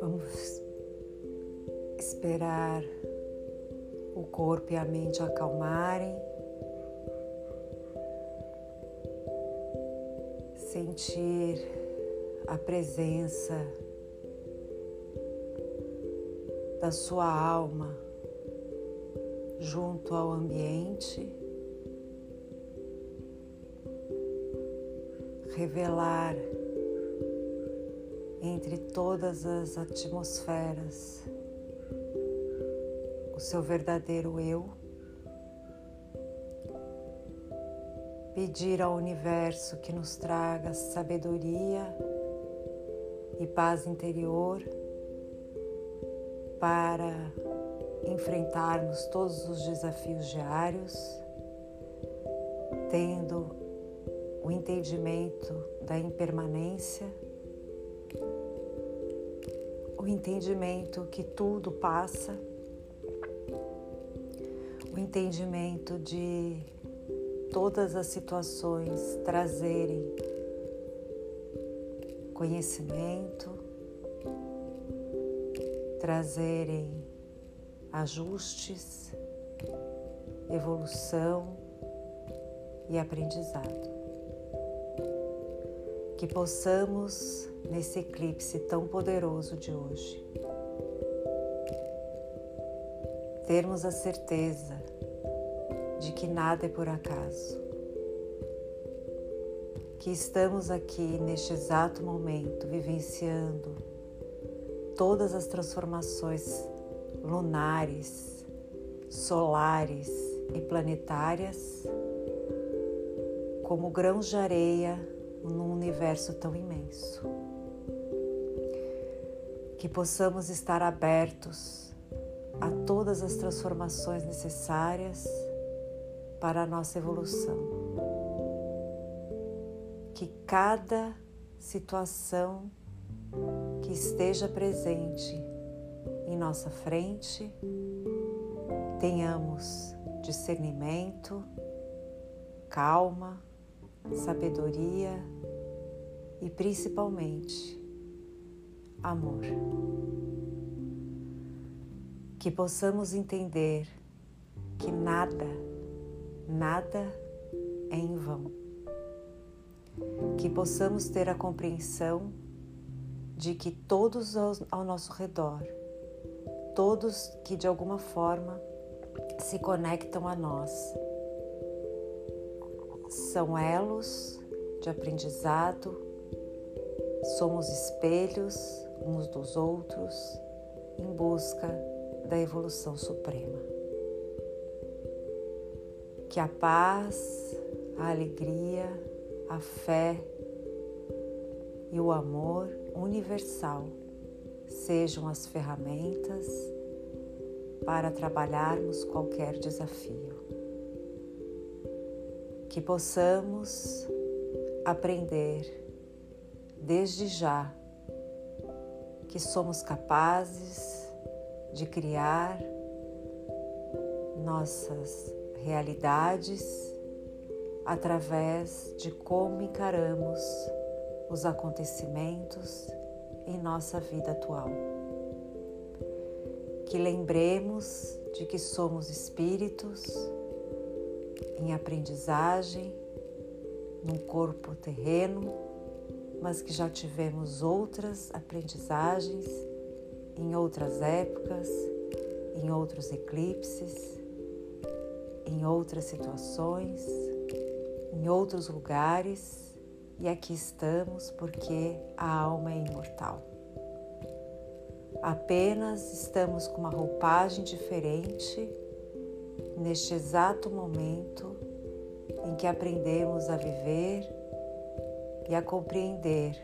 Vamos esperar o corpo e a mente acalmarem. Sentir a presença da sua alma junto ao ambiente, revelar entre todas as atmosferas o seu verdadeiro eu, pedir ao universo que nos traga sabedoria e paz interior para enfrentarmos todos os desafios diários, tendo o entendimento da impermanência, o entendimento que tudo passa, o entendimento de todas as situações trazerem conhecimento, trazerem ajustes, evolução e aprendizado. Que possamos, nesse eclipse tão poderoso de hoje, termos a certeza de que nada é por acaso, que estamos aqui neste exato momento vivenciando todas as transformações lunares, solares e planetárias como grãos de areia num universo tão imenso. Que possamos estar abertos a todas as transformações necessárias para a nossa evolução. Que cada situação que esteja presente em nossa frente, tenhamos discernimento, calma, sabedoria e principalmente amor. Que possamos entender que nada, nada é em vão. Que possamos ter a compreensão de que todos ao nosso redor, todos que de alguma forma se conectam a nós, são elos de aprendizado, somos espelhos uns dos outros em busca da evolução suprema. Que a paz, a alegria, a fé e o amor universal sejam as ferramentas para trabalharmos qualquer desafio. Que possamos aprender desde já que somos capazes de criar nossas realidades através de como encaramos os acontecimentos em nossa vida atual. Que lembremos de que somos espíritos em aprendizagem, num corpo terreno, mas que já tivemos outras aprendizagens em outras épocas, em outros eclipses, em outras situações, em outros lugares e aqui estamos porque a alma é imortal. Apenas estamos com uma roupagem diferente neste exato momento em que aprendemos a viver e a compreender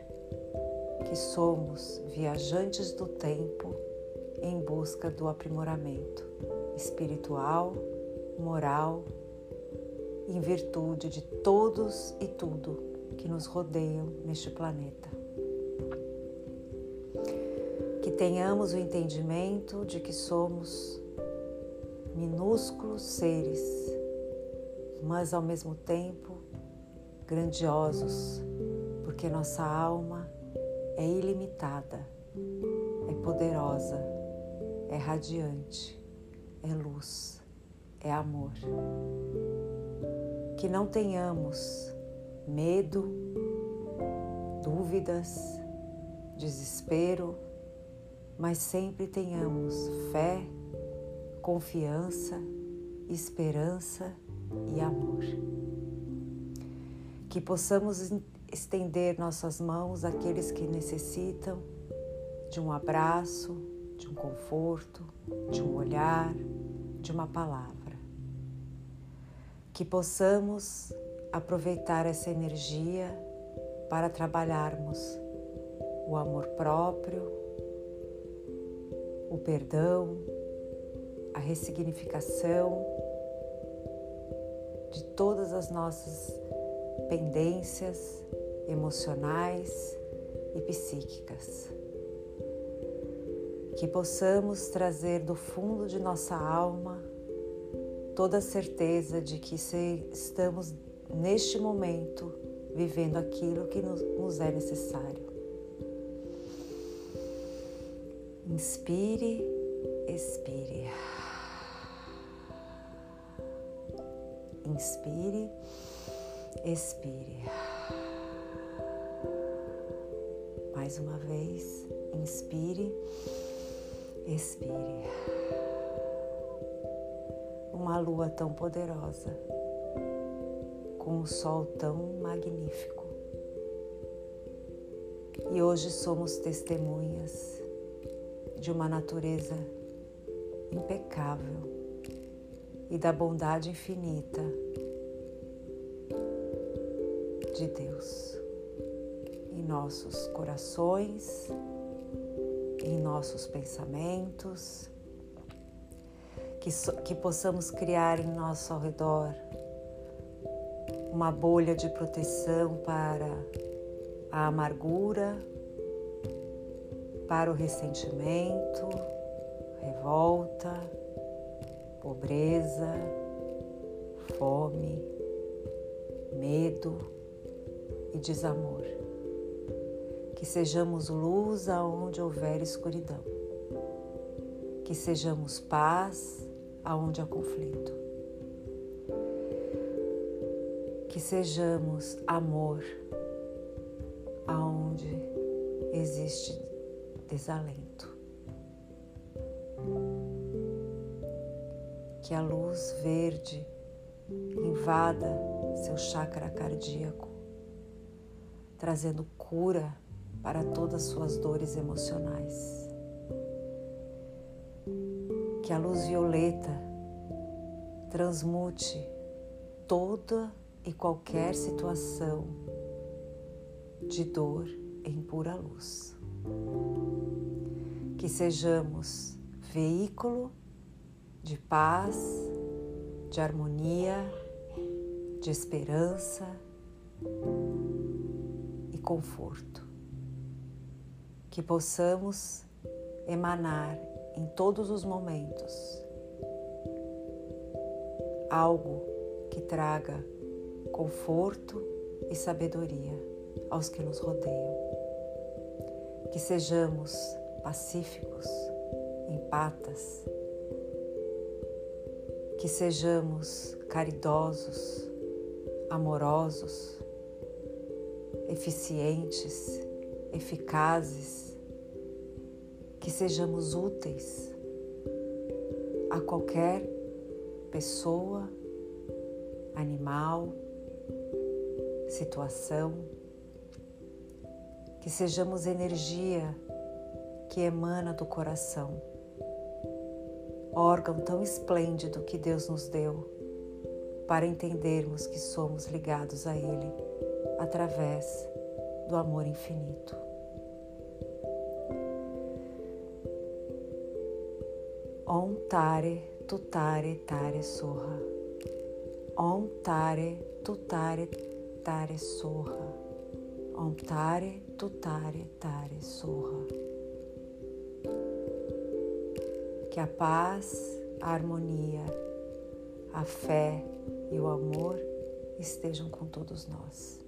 que somos viajantes do tempo em busca do aprimoramento espiritual, moral, em virtude de todos e tudo que nos rodeiam neste planeta. Que tenhamos o entendimento de que somos minúsculos seres, mas ao mesmo tempo grandiosos, porque nossa alma é ilimitada, é poderosa, é radiante, é luz, é amor. Que não tenhamos medo, dúvidas, desespero, mas sempre tenhamos fé, confiança, esperança e amor. Que possamos estender nossas mãos àqueles que necessitam de um abraço, de um conforto, de um olhar, de uma palavra. Que possamos aproveitar essa energia para trabalharmos o amor próprio, o perdão, a ressignificação de todas as nossas pendências emocionais e psíquicas. Que possamos trazer do fundo de nossa alma toda a certeza de que estamos neste momento vivendo aquilo que nos é necessário. Inspire, expire. Inspire, expire. Mais uma vez, inspire, expire. Uma lua tão poderosa, com um sol tão magnífico. E hoje somos testemunhas de uma natureza impecável e da bondade infinita de Deus em nossos corações, em nossos pensamentos, que, so, que possamos criar em nosso ao redor uma bolha de proteção para a amargura, para o ressentimento, revolta, pobreza, fome, medo e desamor. Que sejamos luz aonde houver escuridão. Que sejamos paz aonde há conflito. Que sejamos amor aonde existe desalento. que a luz verde invada seu chakra cardíaco, trazendo cura para todas suas dores emocionais. Que a luz violeta transmute toda e qualquer situação de dor em pura luz. Que sejamos veículo de paz, de harmonia, de esperança e conforto. Que possamos emanar em todos os momentos algo que traga conforto e sabedoria aos que nos rodeiam. Que sejamos pacíficos, empatas, que sejamos caridosos, amorosos, eficientes, eficazes, que sejamos úteis a qualquer pessoa, animal, situação, que sejamos energia que emana do coração órgão tão esplêndido que Deus nos deu para entendermos que somos ligados a Ele através do amor infinito. Om Tare Tutare Tare Soha. Om Tare Tutare Tare Soha. Om Tare Tutare Tare Soha que a paz, a harmonia, a fé e o amor estejam com todos nós.